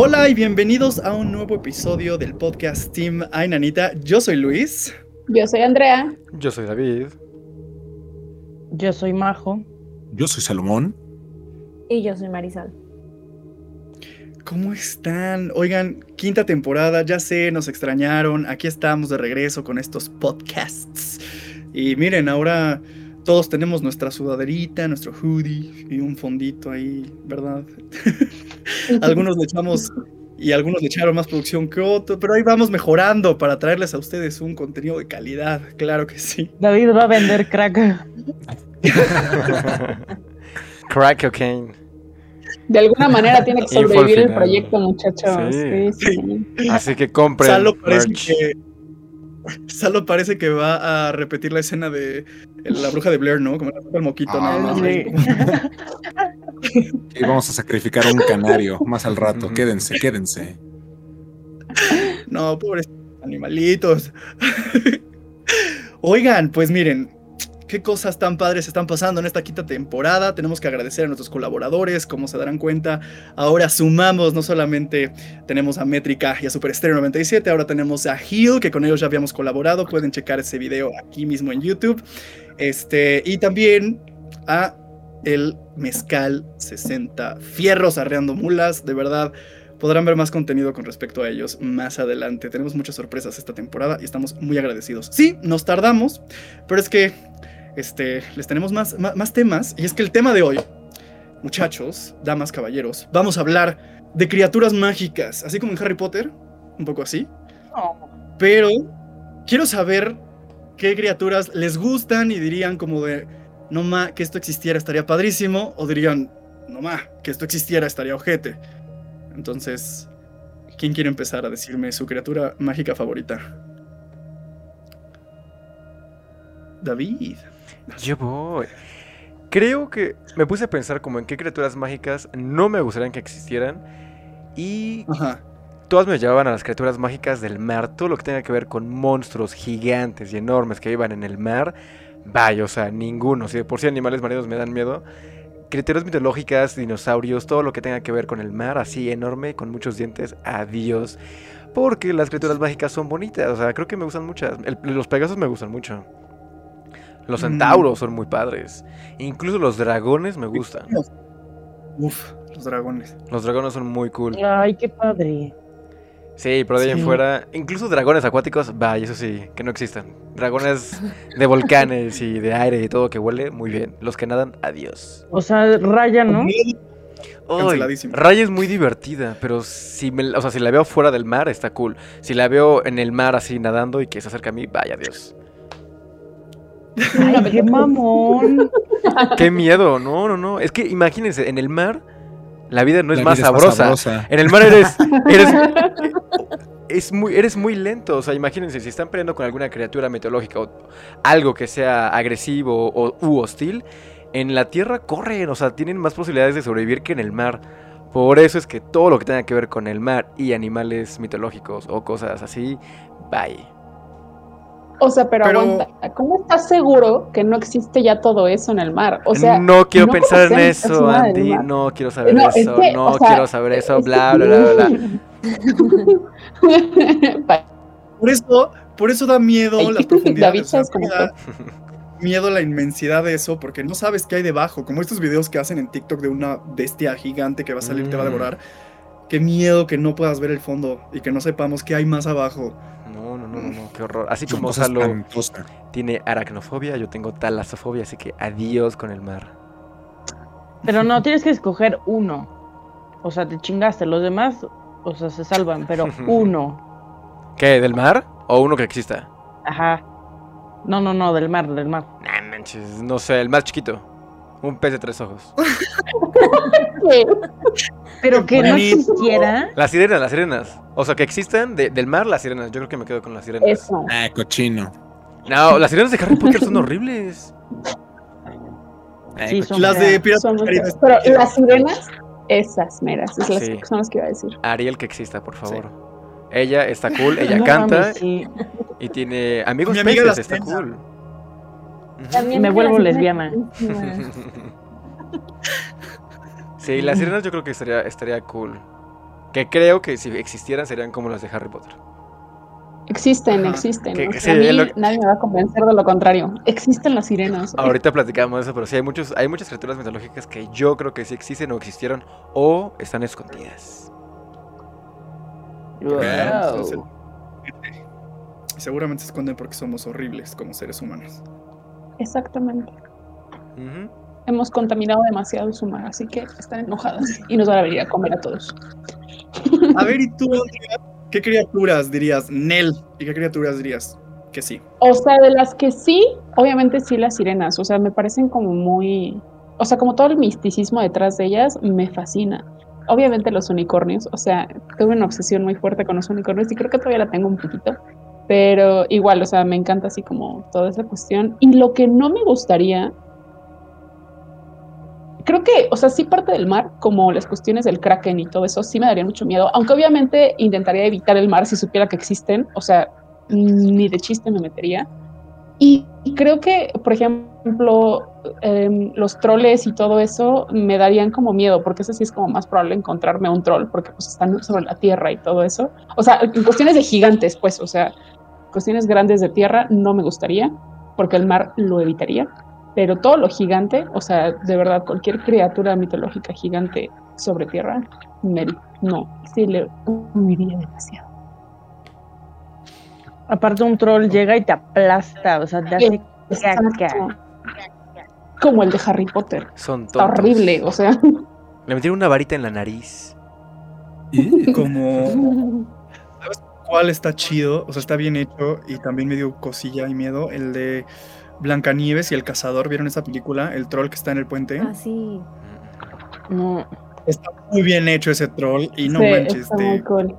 Hola y bienvenidos a un nuevo episodio del podcast Team Ay Nanita. Yo soy Luis. Yo soy Andrea. Yo soy David. Yo soy Majo. Yo soy Salomón. Y yo soy Marisol. ¿Cómo están? Oigan, quinta temporada, ya sé, nos extrañaron. Aquí estamos de regreso con estos podcasts. Y miren, ahora todos tenemos nuestra sudaderita, nuestro hoodie y un fondito ahí, ¿verdad? algunos le echamos y algunos le echaron más producción que otros, pero ahí vamos mejorando para traerles a ustedes un contenido de calidad, claro que sí. David va a vender crack. crack cocaine. De alguna manera tiene que sobrevivir el proyecto, muchachos. Sí. Sí, Así que compren. Salo parece que, Salo parece que va a repetir la escena de la bruja de Blair, ¿no? Como el moquito, ah, Y vamos a sacrificar a un canario más al rato. Quédense, quédense. No, pobres animalitos. Oigan, pues miren, qué cosas tan padres están pasando en esta quinta temporada. Tenemos que agradecer a nuestros colaboradores, como se darán cuenta. Ahora sumamos, no solamente tenemos a Métrica y a Super Stereo 97, ahora tenemos a Hill, que con ellos ya habíamos colaborado. Pueden checar ese video aquí mismo en YouTube. Este, y también a el Mezcal 60 Fierros arreando mulas, de verdad. Podrán ver más contenido con respecto a ellos más adelante. Tenemos muchas sorpresas esta temporada y estamos muy agradecidos. Sí, nos tardamos, pero es que este, les tenemos más, más, temas. Y es que el tema de hoy, muchachos, damas, caballeros, vamos a hablar de criaturas mágicas, así como en Harry Potter, un poco así. Pero quiero saber qué criaturas les gustan y dirían como de, no ma, que esto existiera estaría padrísimo, o dirían, no ma, que esto existiera estaría ojete. Entonces, ¿quién quiere empezar a decirme su criatura mágica favorita? David. Yo voy. Creo que me puse a pensar como en qué criaturas mágicas no me gustarían que existieran. Y todas me llevaban a las criaturas mágicas del mar. Todo lo que tenga que ver con monstruos gigantes y enormes que vivan en el mar. Vaya, o sea, ninguno. Si de por sí animales marinos me dan miedo. Criaturas mitológicas, dinosaurios, todo lo que tenga que ver con el mar, así enorme, con muchos dientes, adiós. Porque las criaturas mágicas son bonitas, o sea, creo que me gustan muchas. los pegasos me gustan mucho. Los centauros son muy padres. Incluso los dragones me gustan. Uf, los dragones. Los dragones son muy cool. Ay, qué padre. Sí, pero de ahí en fuera, incluso dragones acuáticos, vaya, eso sí, que no existan. Dragones de volcanes y de aire y todo que huele, muy bien. Los que nadan, adiós. O sea, Raya, ¿no? Raya es muy divertida, pero si, me, o sea, si la veo fuera del mar, está cool. Si la veo en el mar así nadando y que se acerca a mí, vaya, adiós. Ay, qué mamón. Qué miedo, no, no, no. Es que imagínense, en el mar la vida no es, más, sabrosa. En el mar eres, eres, es muy, eres muy lento. O sea, imagínense, si están peleando con alguna criatura mitológica o algo que sea agresivo o, u hostil, en la tierra corren, o sea, tienen más posibilidades de sobrevivir que en el mar. Por eso es que todo lo que tenga que ver con el mar y animales mitológicos o cosas así, bye. O sea, pero, aguanta, ¿cómo estás seguro que no existe ya todo eso en el mar? O sea, no quiero pensar en eso, Andy, no quiero saber eso, no quiero saber eso, bla, bla, bla, bla. por eso, por eso da miedo las profundidades. miedo la inmensidad de eso, porque no sabes qué hay debajo, como estos videos que hacen en TikTok de una bestia gigante que va a salir y te va a mm. devorar. Qué miedo que no puedas ver el fondo y que no sepamos qué hay más abajo. No, no, no, qué horror. Así como Salo tiene aracnofobia, yo tengo talasofobia, así que adiós con el mar. Pero no, tienes que escoger uno. O sea, te chingaste. Los demás, o sea, se salvan, pero uno. ¿Qué? ¿Del mar? ¿O uno que exista? Ajá. No, no, no, del mar, del mar. Nah, manches, no sé, el más chiquito. Un pez de tres ojos. Pero que no existiera. Las sirenas, las sirenas. O sea, que existen del mar las sirenas. Yo creo que me quedo con las sirenas. Eso. Ah, cochino. No, las sirenas de Harry Potter son horribles. Sí, son las de Piratas Pero las sirenas, esas meras, esas son las que iba a decir. Ariel que exista, por favor. Ella está cool, ella canta y tiene amigos Mi peces, está cool. Me vuelvo lesbiana. sí, las sirenas yo creo que estaría, estaría cool. Que creo que si existieran serían como las de Harry Potter. Existen, Ajá. existen. Que- o que sea, sí, a mí lo- Nadie me va a convencer de lo contrario. Existen las sirenas. Ahorita platicamos de eso, pero sí hay muchos, hay muchas criaturas mitológicas que yo creo que sí existen o existieron o están escondidas. Wow. seguramente se esconden porque somos horribles como seres humanos. Exactamente. Ujú. Hemos contaminado demasiado su mar, así que están enojadas y nos van a venir a comer a todos. A ver, ¿y tú? ¿Qué criaturas dirías? Nel. ¿Y qué criaturas dirías? Que sí. O sea, de las que sí, obviamente sí las sirenas. O sea, me parecen como muy. O sea, como todo el misticismo detrás de ellas me fascina. Obviamente los unicornios. O sea, tuve una obsesión muy fuerte con los unicornios y creo que todavía la tengo un poquito. Pero igual, o sea, me encanta así como toda esa cuestión. Y lo que no me gustaría. Creo que, o sea, sí parte del mar, como las cuestiones del kraken y todo eso, sí me daría mucho miedo. Aunque obviamente intentaría evitar el mar si supiera que existen. O sea, ni de chiste me metería. Y creo que, por ejemplo, em, los troles y todo eso me darían como miedo, porque eso sí es como más probable encontrarme un troll, porque pues están sobre la tierra y todo eso. O sea, en cuestiones de gigantes, pues, o sea, cuestiones grandes de tierra no me gustaría, porque el mar lo evitaría. Pero todo lo gigante, o sea, de verdad, cualquier criatura mitológica gigante sobre tierra, no, sí le huiría demasiado. Aparte un troll llega y te aplasta, o sea, te hace caca. Como el de Harry Potter. Son Está tontos. horrible, o sea. Le metieron una varita en la nariz. Como. ¿Cuál está chido? O sea, está bien hecho y también me dio cosilla y miedo. El de Blancanieves y el cazador. ¿Vieron esa película? El troll que está en el puente. Ah, sí. No. Está muy bien hecho ese troll y no Sí, manches. está muy Te... cool.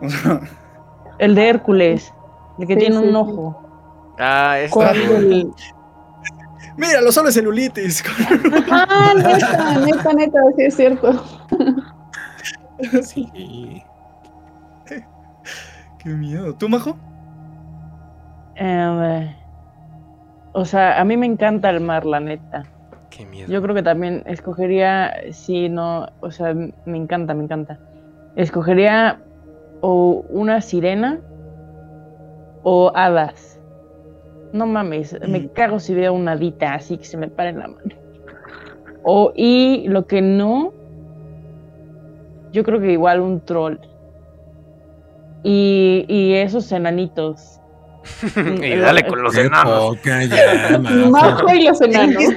O sea, El de Hércules, el que Sí, tiene sí, un sí. ojo. Ah, está ¿Cuál cool. del- míralo, solo es celulitis. Ah, neta, neta, neta, sí es cierto. Sí. Qué miedo. ¿Tú, Majo? Eh, o sea, a mí me encanta el mar, la neta. Qué miedo. Yo creo que también escogería, sí, no, o sea, me encanta, me encanta. Escogería o una sirena o hadas. No mames, me Mm. cago si veo una hadita así que se me pare en la mano. O, y lo que no, yo creo que igual un troll. Y, y esos enanitos. y dale con los enanos. poca ya, Majo. Y los enanos.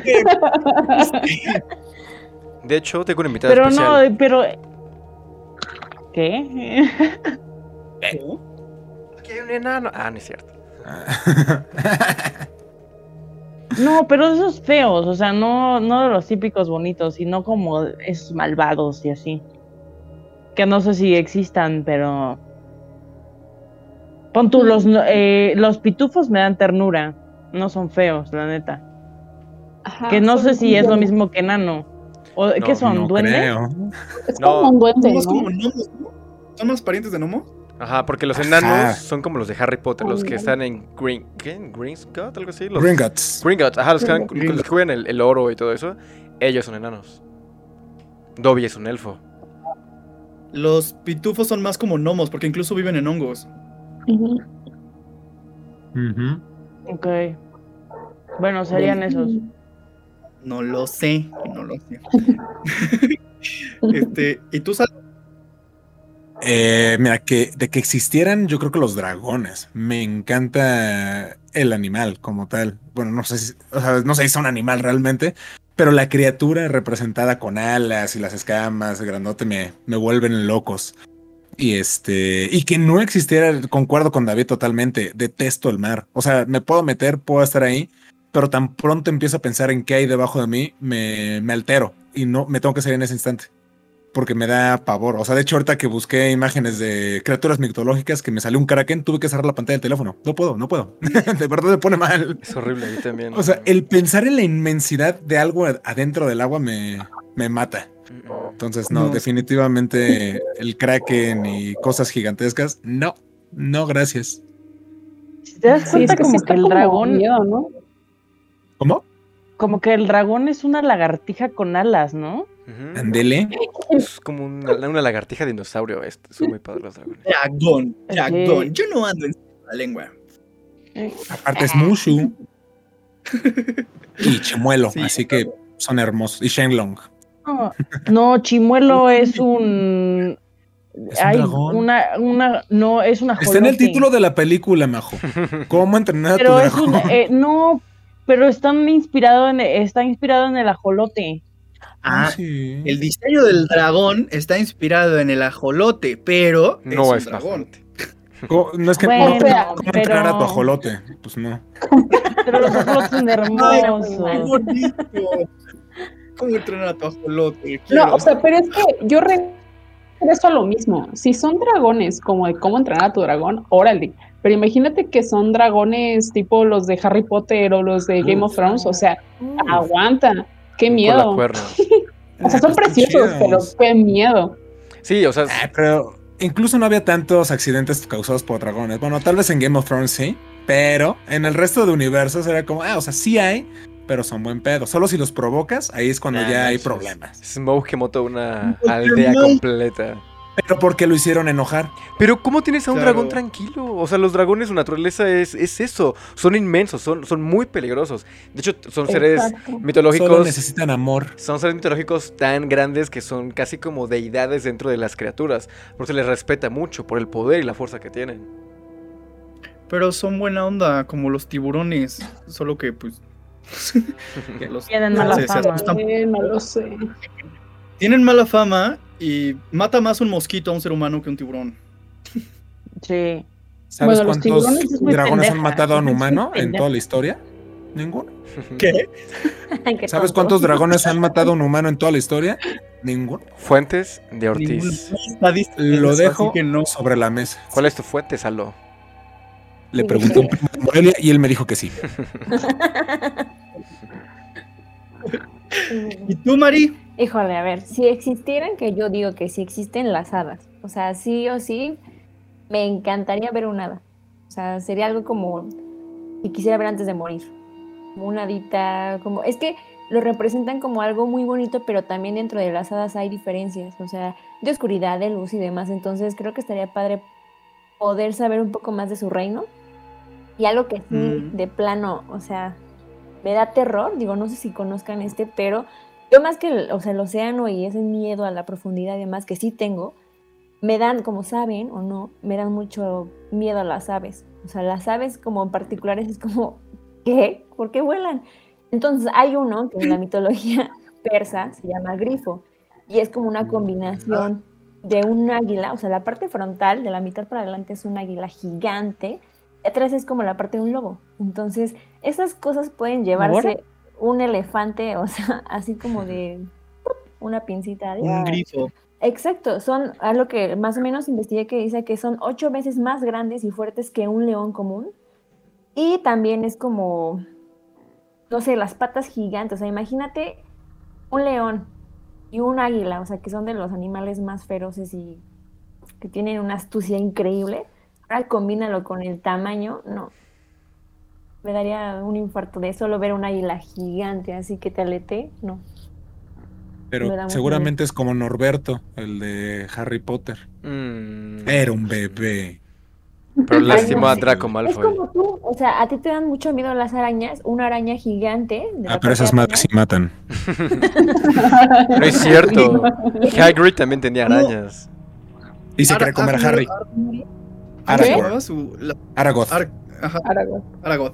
De hecho, tengo una invitada Pero especial. no, pero... ¿Qué? Aquí hay un enano. Ah, no es cierto. No, pero de esos feos, o sea, no, no de los típicos bonitos, sino como esos malvados y así. Que no sé si existan, pero. Pon tú, los, eh, los pitufos me dan ternura. No son feos, la neta. Ajá, que no sé si es lo mismo que enano. ¿O, ¿Qué son? No ¿Duendes? creo. Es No. como un duende, Somos ¿no? como gnomos, ¿no? ¿Son más parientes de Nomo? Ajá, porque los Ajá. enanos son como los de Harry Potter, los que están en Green. ¿Qué? ¿En Greenscut? Algo así. Los Gringotts. Gringotts, ajá, los que, Gringotts. los que juegan el, el oro y todo eso. Ellos son enanos. Dobby es un elfo. Los pitufos son más como gnomos porque incluso viven en hongos. Ujú. Ok. Bueno, serían esos. No lo sé, no lo sé. este, ¿y tú sabes? Eh, mira, que de que existieran, yo creo que los dragones. Me encanta el animal como tal. Bueno, no sé si, o sea, no sé si es un animal realmente, pero la criatura representada con alas y las escamas, grandote, me, me vuelven locos. Y este, y que no existiera, concuerdo con David totalmente, detesto el mar. O sea, me puedo meter, puedo estar ahí, pero tan pronto empiezo a pensar en qué hay debajo de mí, me, me altero y no me tengo que salir en ese instante porque me da pavor. O sea, de hecho, ahorita que busqué imágenes de criaturas mitológicas que me salió un kraken, tuve que cerrar la pantalla del teléfono. No puedo, no puedo. de verdad me pone mal. Es horrible, a mí también. O sea, el pensar en la inmensidad de algo ad- adentro del agua me, me mata. Entonces, no, No. definitivamente el kraken y cosas gigantescas, no, no, gracias. Si te das Sí, cuenta es que sí como que el como dragón, miedo, ¿no? ¿Cómo? como que el dragón es una lagartija con alas, ¿no? Andele. Es como una, una lagartija dinosaurio. Este. Son muy padres los dragones. Dragón, dragón. Yo no ando en la lengua. Aparte es Mushu. y Chimuelo, Sí, así que son hermosos. Y Shenlong. No, no, Chimuelo es un. ¿Es un Hay dragón? una, una, no, es una Está en el título de la película, Majo. ¿Cómo entrenar a tu Pero es dragón? un, eh, no, pero están inspirado en, está inspirado en el ajolote. Ah, sí. el diseño del dragón está inspirado en el ajolote, pero No es un dragón. No es que Bueno, no ¿cómo pero- entrenar a tu ajolote? Pues no. Pero los ajolotes son Qué hermosos. bonito. ¿Cómo entrenar a tu ajolote? Quiero. No, o sea, pero es que yo regreso a lo mismo. Si son dragones, como de cómo entrenar a tu dragón, órale. Pero imagínate que son dragones tipo los de Harry Potter o los de Game of Thrones. O sea, aguanta. Qué miedo. O sea, son preciosos, pero qué miedo. Sí, o sea, Ah, pero incluso no había tantos accidentes causados por dragones. Bueno, tal vez en Game of Thrones sí, pero en el resto de universos era como, ah, o sea, sí hay, pero son buen pedo. Solo si los provocas, ahí es cuando Nah, ya hay problemas. Smoke que mató una aldea no. completa. Pero porque lo hicieron enojar. Pero ¿cómo tienes a un Claro. dragón tranquilo? O sea, los dragones, su naturaleza es, es eso. Son inmensos, son, son muy peligrosos. De hecho, son seres Exacto. Solo mitológicos. necesitan amor. Son seres mitológicos tan grandes que son casi como deidades dentro de las criaturas. Por eso se les respeta mucho por el poder y la fuerza que tienen. Pero son buena onda, como los tiburones. Solo que, pues. Que los- Tienen mala se fama. asustan. Eh, no lo sé. Tienen mala fama y mata más un mosquito a un ser humano que un tiburón. Sí. ¿Sabes Bueno, cuántos dragones han matado a un humano en toda la historia? Ninguno. ¿Qué? Qué ¿Sabes tonto. cuántos dragones han matado a un humano en toda la historia? Ninguno. Fuentes de Ortiz. Lo dejo que no. sobre la mesa. ¿Cuál es tu fuente, Salo? Le pregunté a un primo de Morelia y él me dijo que sí. ¿Y tú, Mari? Híjole, a ver, si existieran, que yo digo que si existen las hadas, o sea, sí o sí, me encantaría ver un hada. O sea, sería algo como que quisiera ver antes de morir. Como una hadita, como... Es que lo representan como algo muy bonito, pero también dentro de las hadas hay diferencias, o sea, de oscuridad, de luz y demás. Entonces creo que estaría padre poder saber un poco más de su reino. Y algo que sí, Mm. de plano, o sea, me da terror, digo, no sé si conozcan este, pero yo más que el, o sea, el océano y ese miedo a la profundidad y demás que sí tengo, me dan, como saben o no, me dan mucho miedo a las aves. O sea, las aves como en particulares es como, ¿qué? ¿Por qué vuelan? Entonces hay uno que en la mitología persa se llama grifo y es como una combinación de un águila, o sea, la parte frontal de la mitad para adelante es un águila gigante, y atrás es como la parte de un lobo. Entonces, esas cosas pueden llevarse un elefante, o sea, así como de una pincita. de- Un grifo. Exacto, son a lo que más o menos investigué que dice que son ocho veces más grandes y fuertes que un león común. Y también es como, no sé, las patas gigantes. O sea, imagínate un león y un águila, o sea, que son de los animales más feroces y que tienen una astucia increíble. Ahora combínalo con el tamaño, no. Me daría un infarto de solo ver un águila gigante, así que te alete, no. Pero seguramente es como Norberto, el de Harry Potter. Mm, Era un bebé. Pero lastimó a. Draco Es Malfoy. como tú, o sea, a ti te dan mucho miedo las arañas, una araña gigante. de Ah, pero esas madres sí matan. No es cierto. Hagrid también tenía arañas. Y se quiere comer a Ar- Harry. Ar- ¿Cómo se Aragorn. llamaba su- la- Aragoth. Ar- ajá, Aragorn. Aragorn.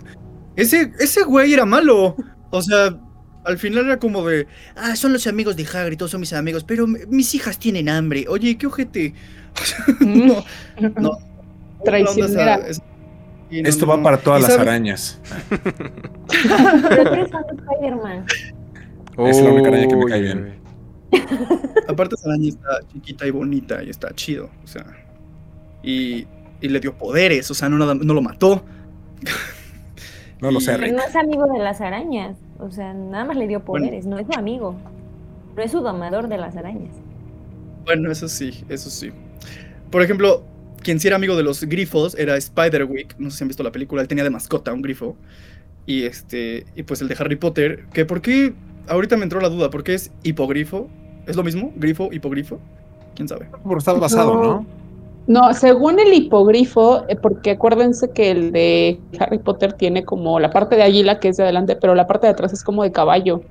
Ese, ese güey era malo. O sea, al final era como de. Ah, son los amigos de Hagrid, todos son mis amigos, pero mis hijas tienen hambre. Oye, qué ojete. No, no. Traicionera. Esa- esa- sí, no, Esto no, va para todas ¿Y las sabes? arañas. Pero tú eres fan de Spider-Man. Es la única araña que me cae bien. Aparte, esa araña está chiquita y bonita y está chido. O sea. Y, y le dio poderes. O sea, no, nada, no lo mató. No lo sé, Rick. no es amigo de las arañas. O sea, nada más le dio poderes, no es su amigo. No es su domador de las arañas. Bueno, eso sí, eso sí. Por ejemplo, quien sí era amigo de los grifos era Spiderwick. No sé si han visto la película, él tenía de mascota un grifo. Y este, y pues el de Harry Potter, que por qué, ahorita me entró la duda, ¿por qué es hipogrifo? ¿Es lo mismo? ¿Grifo, hipogrifo? ¿Quién sabe? Porque está basado, ¿no? No, según el hipogrifo, eh, porque acuérdense que el de Harry Potter tiene como la parte de águila que es de adelante, pero la parte de atrás es como de caballo.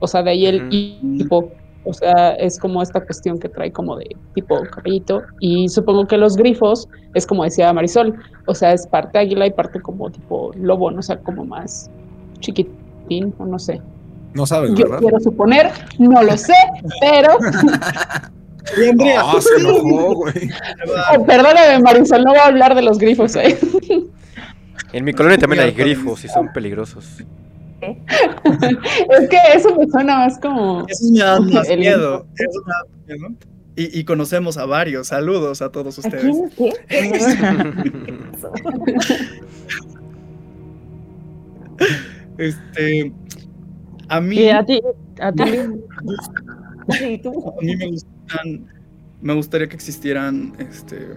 O sea, de ahí el hipo. O sea, es como esta cuestión que trae como de tipo caballito. Y supongo que los grifos es como decía Marisol. O sea, es parte águila y parte como tipo lobo, no o sea, como más chiquitín, o no sé. No sabes, Yo ¿verdad? quiero suponer, no lo sé, pero Ah, se enojó, güey. oh, perdóname, Marisol, no voy a hablar de los grifos, ¿eh? En mi colonia también hay grifos y son peligrosos. Es que eso me suena más como. Eso me da más El- miedo. Eso me da miedo. Y, y conocemos a varios. Saludos a todos ¿A ustedes. quién? ¿Qué? Este. A mí, Y a ti, a ti. Sí, tú. a mí me gustan. Me gustaría que existieran. Este.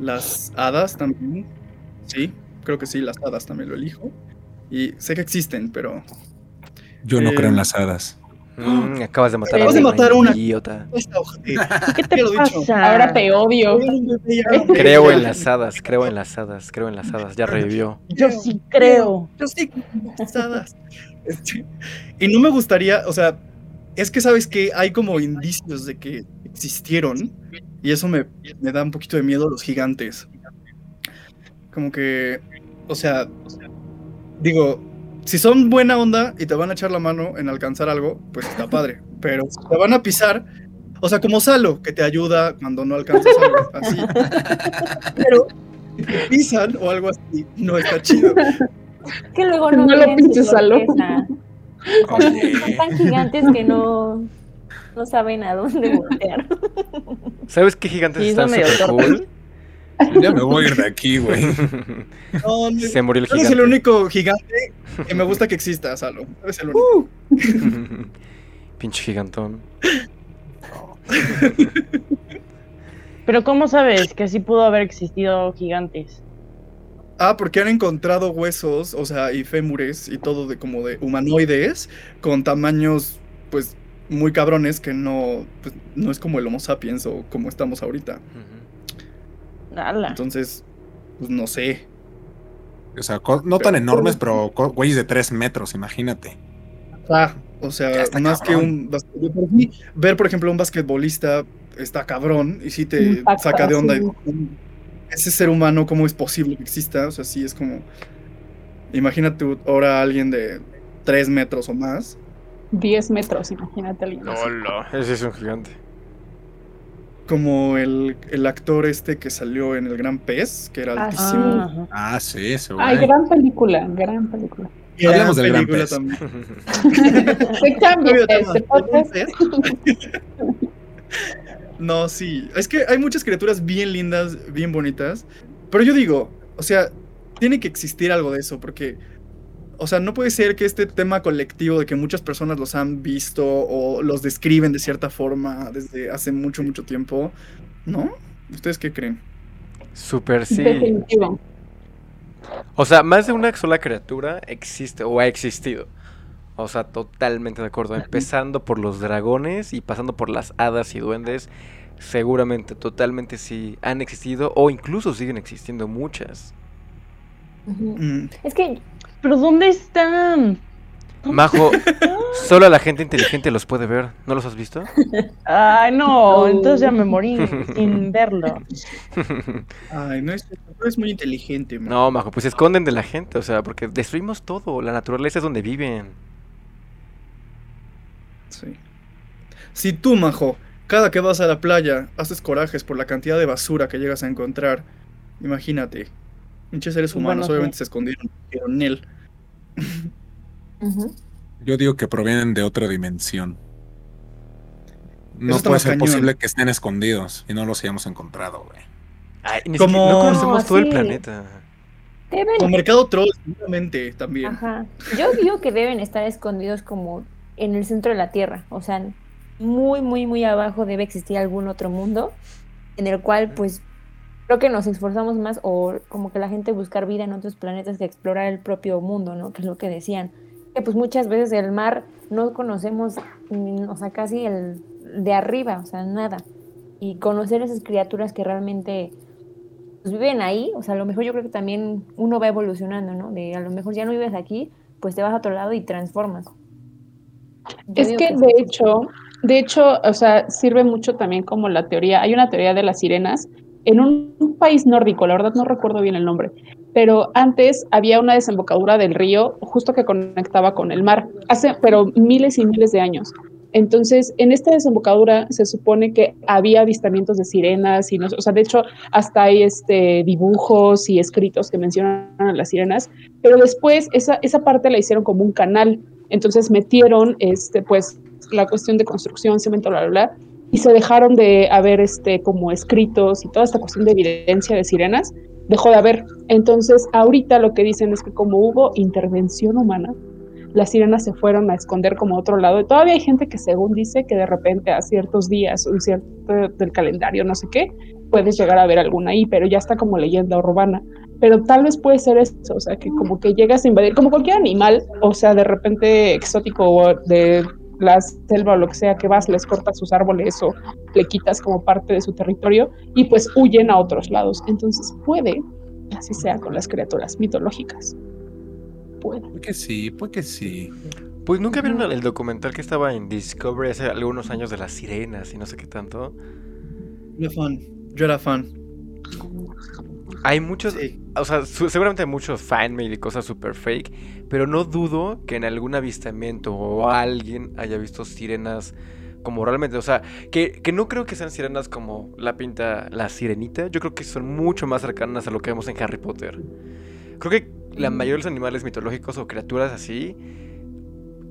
Las hadas también. Sí, creo que sí, las hadas también lo elijo. Y sé que existen, pero. Yo no Eh, creo en las hadas. Mm, acabas de matar a Acabas de una matar a una. idiota. Eh, ¿Qué te pasa? Ahora te odio. Creo en las hadas, creo en las hadas, creo en las hadas. Ya revivió. Yo sí creo. Yo sí, las hadas. Este, y no me gustaría, o sea, es que sabes que hay como indicios de que existieron y eso me, me da un poquito de miedo los gigantes. Como que, o sea, digo, si son buena onda y te van a echar la mano en alcanzar algo, pues está padre. Pero si te van a pisar, o sea, como Salo, que te ayuda cuando no alcanzas algo, así. Pero si te pisan o algo así, no está chido. Que luego no, No lo pinches, Salo. Oye, Son tan gigantes que no, no saben a dónde voltear. ¿Sabes qué gigantes Sí, están súper cool? Ya me voy a ir de aquí, güey. No, no, Se murió el Tú eres el único gigante que me gusta que exista, Salo. Eres el único. Pinche gigantón. Pero ¿cómo sabes que así pudo haber existido gigantes? Ah, porque han encontrado huesos, o sea, y fémures y todo de como de humanoides con tamaños, pues, muy cabrones que no, pues, no es como el Homo sapiens o como estamos ahorita. Ala. Entonces, pues no sé. O sea, no tan enormes, pero güeyes de tres metros, imagínate. Ah, o sea, más cabrón. que un sí, ver, por ejemplo, un basquetbolista está cabrón y sí te Impacta, saca de onda. sí. y, Ese ser humano, ¿cómo es posible que exista? O sea, sí es como. Imagínate ahora a alguien de 3 metros o más. 10 metros, imagínate alguien. Hola. Ese es un gigante. Como el, el actor este que salió en El Gran Pez, que era Ah, altísimo. Ah, sí, ese Ay, gran película, gran película. Gran Hablemos del Gran película Pez. también. Se cambia este. No, sí. Es que hay muchas criaturas bien lindas, bien bonitas. Pero yo digo, o sea, tiene que existir algo de eso, porque, o sea, no puede ser que este tema colectivo de que muchas personas los han visto o los describen de cierta forma desde hace mucho, mucho tiempo, ¿no? ¿Ustedes qué creen? Super sí. Definitivo. O sea, más de una sola criatura existe o ha existido. O sea, totalmente de acuerdo. Empezando por los dragones y pasando por las hadas y duendes. Seguramente, totalmente sí han existido o incluso siguen existiendo muchas. Mm, Es que ¿Pero dónde están? Majo, solo la gente inteligente los puede ver. ¿No los has visto? Ay, no, entonces ya me morí sin verlo. Ay, no es, no es muy inteligente, man. No, Majo, pues se esconden de la gente, o sea, porque destruimos todo. La naturaleza es donde viven. Sí. Si tú, Majo, cada que vas a la playa haces corajes por la cantidad de basura que llegas a encontrar, imagínate. Muchos seres Bueno, humanos sí. obviamente se escondieron en él. Yo digo que provienen de otra dimensión. No puede ser cañón. posible que estén escondidos y no los hayamos encontrado, güey. Ay, ni Como- no conocemos No, todo el planeta. Deben, Con Mercado Troll, seguramente también. ajá. Yo digo que deben estar escondidos como en el centro de la Tierra. O sea, muy, muy, muy abajo debe existir algún otro mundo en el cual, pues, creo que nos esforzamos más o como que la gente buscar vida en otros planetas que explorar el propio mundo, ¿no? Que es lo que decían. que pues muchas veces el mar no conocemos, o sea, casi el de arriba, o sea, nada. Y conocer esas criaturas que realmente pues, viven ahí, o sea, a lo mejor yo creo que también uno va evolucionando, ¿no? De a lo mejor ya no vives aquí, pues te vas a otro lado y transformas. es que, de hecho, de hecho, o sea, sirve mucho también como la teoría. Hay una teoría de las sirenas en un, país nórdico, la verdad no recuerdo bien el nombre, pero antes había una desembocadura del río justo que conectaba con el mar, hace, pero miles y miles de años. Entonces, en esta desembocadura se supone que había avistamientos de sirenas y no, o sea, de hecho, hasta hay este dibujos y escritos que mencionan a las sirenas, pero después esa, esa parte la hicieron como un canal. Entonces metieron este pues la cuestión de construcción, cemento, bla, bla, bla, y se dejaron de haber este, como escritos y toda esta cuestión de evidencia de sirenas, dejó de haber. Entonces, ahorita lo que dicen es que como hubo intervención humana, las sirenas se fueron a esconder como a otro lado. Y todavía hay gente que según dice que de repente a ciertos días, un cierto del calendario, no sé qué, puedes llegar a ver alguna ahí, pero ya está como leyenda urbana. Pero tal vez puede ser eso, o sea, que como que llegas a invadir, como cualquier animal, o sea, de repente exótico o de la selva o lo que sea que vas, les cortas sus árboles o le quitas como parte de su territorio y pues huyen a otros lados. Entonces puede que así sea con las criaturas mitológicas. Puede. Puede que sí, puede que sí. Pues nunca vieron el documental que estaba en Discovery hace algunos años de las sirenas y no sé qué tanto. Yo fan, yo era fan. Hay muchos, o sea, seguramente hay muchos fanmade y cosas super fake, pero no dudo que en algún avistamiento o alguien haya visto sirenas como realmente, o sea, que, no creo que sean sirenas como la pinta la sirenita, yo creo que son mucho más cercanas a lo que vemos en Harry Potter. Creo que la mm. mayoría de los animales mitológicos o criaturas así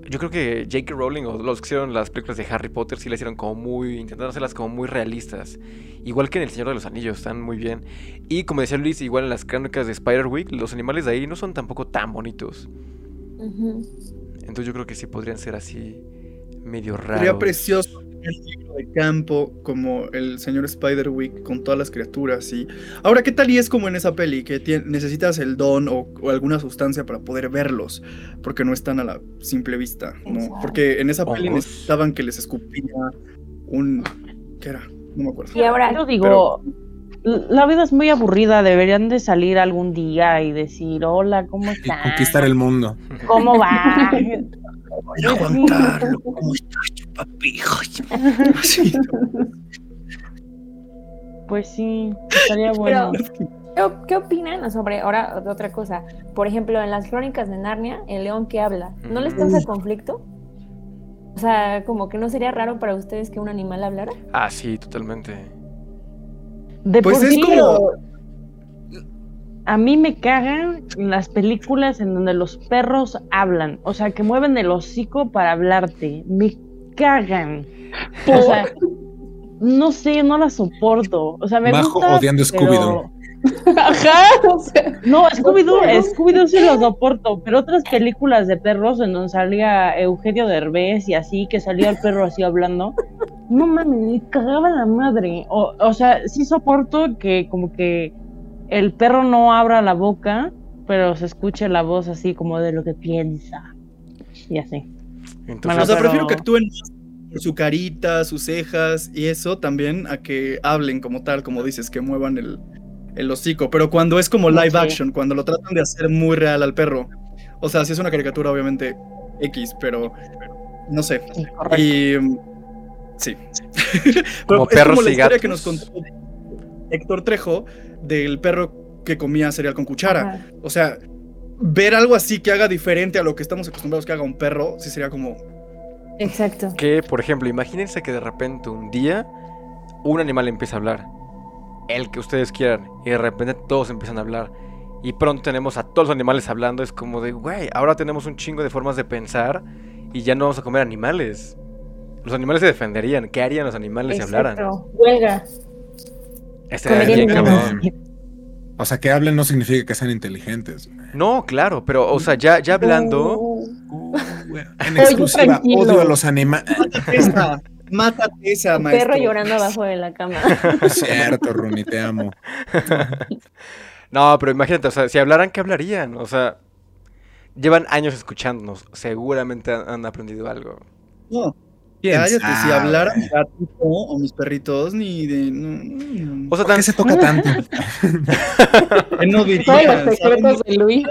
yo creo que J.K. Rowling o los que hicieron las películas de Harry Potter sí las hicieron como muy, intentando hacerlas como muy realistas. Igual que en El Señor de los Anillos, están muy bien. Y como decía Luis, igual en las crónicas de Spider-Week, los animales de ahí no son tampoco tan bonitos. Entonces yo creo que sí podrían ser así medio raros. Sería precioso el libro de campo como el señor Spider-Week con todas las criaturas y ahora qué tal y es como en esa peli que necesitas el don o, alguna sustancia para poder verlos porque no están a la simple vista no porque en esa peli necesitaban que les escupía un qué era no me acuerdo y ahora yo digo La vida es muy aburrida, deberían de salir algún día y decir, hola, ¿cómo estás? Y conquistar el mundo. ¿Cómo va? Voy a aguantarlo. ¿Cómo estás, papi? Pues sí, estaría bueno. ¿qué, opinan sobre ahora otra cosa? Por ejemplo, en las crónicas de Narnia, el león que habla, ¿no les causa conflicto? O sea, como que no sería raro para ustedes que un animal hablara. Ah, sí, totalmente. De pues por es como a mí me cagan las películas en donde los perros hablan, o sea, que mueven el hocico para hablarte. Me cagan. O sea, no sé, no las soporto. O sea, me Bajo odiando Scooby-Doo. Ajá, o sea, no, Scooby-Doo, Scooby-Doo sí lo soporto, pero otras películas de perros en donde salía Eugenio Derbez y así, que salía el perro así hablando, no mames, me cagaba la madre. O, o sea, sí soporto que como que el perro no abra la boca, pero se escuche la voz así como de lo que piensa. Y así. Entonces, o sea, prefiero que actúen por su carita, sus cejas y eso también a que hablen como tal, como dices, que muevan el, el hocico. Pero cuando es como live action, cuando lo tratan de hacer muy real al perro. O sea, si es una caricatura, obviamente X, pero no sé. Y sí. como perros como la historia que nos contó Héctor Trejo del perro que comía cereal con cuchara. O sea, ver algo así que haga diferente a lo que estamos acostumbrados que haga un perro, sí sería como... Exacto. Que, por ejemplo, imagínense que de repente un día un animal empieza a hablar. El que ustedes quieran. Y de repente todos empiezan a hablar. Y pronto tenemos a todos los animales hablando. Es como de, güey, ahora tenemos un chingo de formas de pensar. Y ya no vamos a comer animales. Los animales se defenderían. ¿Qué harían los animales si hablaran? Huelga. Este o sea, que hablen no significa que sean inteligentes. No, claro, pero, o sea, ya, ya hablando. Uh, en exclusiva, odio a los animales. Mátate esa, maestro. Perro llorando abajo de la cama. Es cierto, Rumi, te amo. no, pero imagínate, o sea, si hablaran, ¿qué hablarían? O sea, llevan años escuchándonos. Seguramente han, aprendido algo. No. Cállate, si hablaran gatito o mis perritos, ni de. o sea, ¿por qué se toca tanto? no dirían, los secretos de Luis.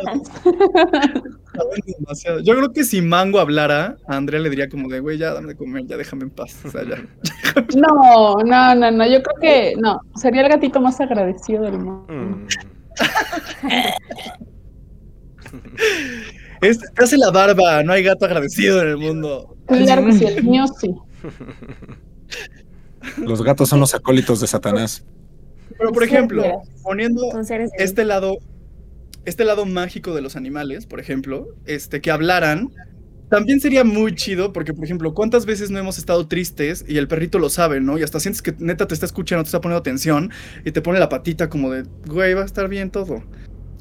Yo creo que si Mango hablara, a Andrea le diría como de, güey, ya dame de comer, ya déjame en paz. O sea, ya. No, no, no, no. Yo creo que no. Sería el gatito más agradecido del mundo. Mm. Es, hace la barba, no hay gato agradecido en el mundo. Claro que sí, el mío sí. Los gatos son los acólitos de Satanás. Pero por ejemplo, poniendo este lado, este lado mágico de los animales, por ejemplo, este, que hablaran, también sería muy chido, porque por ejemplo, ¿cuántas veces no hemos estado tristes y el perrito lo sabe, ¿no? Y hasta sientes que neta te está escuchando, te está poniendo atención y te pone la patita como de, güey, va a estar bien todo.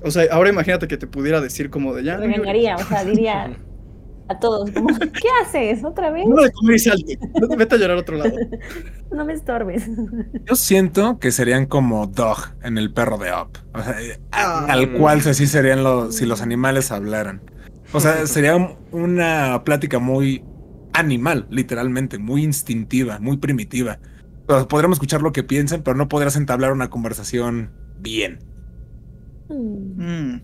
O sea, ahora imagínate que te pudiera decir como de ya. Regañaría, o sea, diría a todos, como, ¿qué haces? ¿Otra vez? No de comer y salte. Vete a llorar a otro lado. No me estorbes. Yo siento que serían como Dog en el perro de Up. O sea, al cual así serían los, si los animales hablaran. O sea, sería una plática muy animal, literalmente, muy instintiva, muy primitiva. podremos escuchar lo que piensen, pero no podrás entablar una conversación bien. Mm.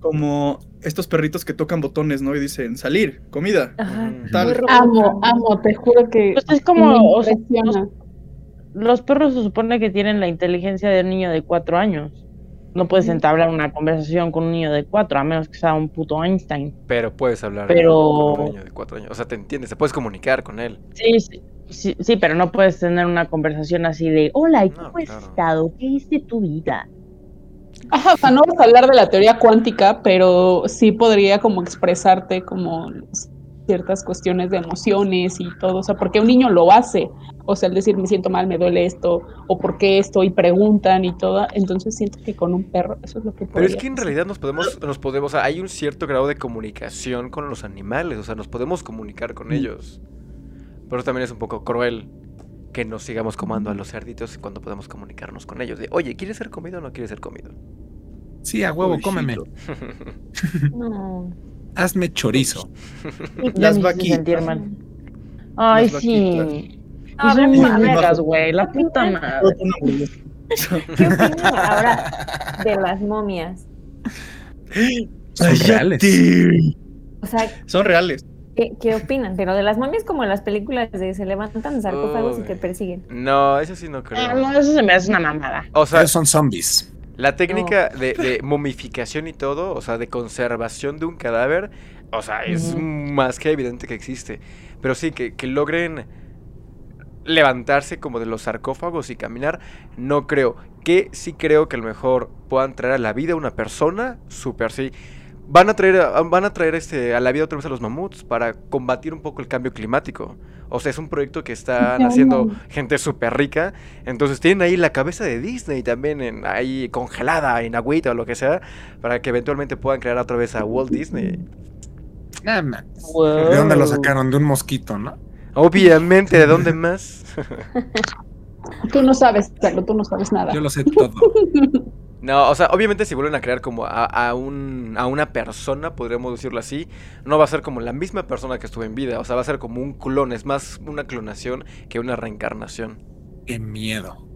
Como estos perritos que tocan botones, ¿no? Y dicen, salir, comida. Amo, amo, te juro que. Pues es como. los, perros se supone que tienen la inteligencia de un niño de cuatro años. No puedes entablar una conversación con un niño de cuatro, a menos que sea un puto Einstein. Pero puedes hablar pero... con un niño de cuatro años. O sea, te entiendes, te puedes comunicar con él. Sí, sí, sí, pero no puedes tener una conversación así de, hola, ¿y cómo has estado? ¿Qué es de tu vida? Ajá, o sea, no vamos a hablar de la teoría cuántica, pero sí podría como expresarte como ciertas cuestiones de emociones y todo, o sea, porque un niño lo hace, o sea, el decir me siento mal, me duele esto, o por qué esto, y preguntan y todo, entonces siento que con un perro eso es lo que Pero es que en realidad nos podemos, nos podemos, o sea, hay un cierto grado de comunicación con los animales, o sea, nos podemos comunicar con mm. ellos, pero también es un poco cruel que nos sigamos comando a los cerditos cuando podemos comunicarnos con ellos. De, oye, ¿quieres ser comido o no quieres ser comido? Sí, a huevo, cómeme. Hazme chorizo. Las vaquitas. Ay, sí. A ver, maneras, güey, la puta madre. ¿Qué opinas ahora de las momias? Son reales. O sea, son reales. ¿Qué, opinan? Pero de las momias como en las películas de se levantan sarcófagos y te persiguen. No, eso sí no creo. Ah, no, eso se me hace una mamada. O sea, son zombies. La técnica de, momificación y todo, o sea, de conservación de un cadáver, o sea, es más que evidente que existe. Pero sí, que, que logren levantarse como de los sarcófagos y caminar, no creo. Que sí creo que a lo mejor puedan traer a la vida a una persona, súper sí van a traer, van a traer este, a la vida otra vez a los mamuts para combatir un poco el cambio climático. O sea, es un proyecto que están haciendo gente súper rica. Entonces tienen ahí la cabeza de Disney también en, ahí congelada en agüita o lo que sea, para que eventualmente puedan crear otra vez a Walt Disney. ¿De dónde lo sacaron? De un mosquito, ¿no? Obviamente, ¿de dónde más? tú no sabes, Carlos, tú no sabes nada. Yo lo sé todo. No, o sea, obviamente si vuelven a crear como a, un, a una persona, podríamos decirlo así, no va a ser como la misma persona que estuvo en vida, o sea, va a ser como un clon, es más una clonación que una reencarnación. Qué miedo.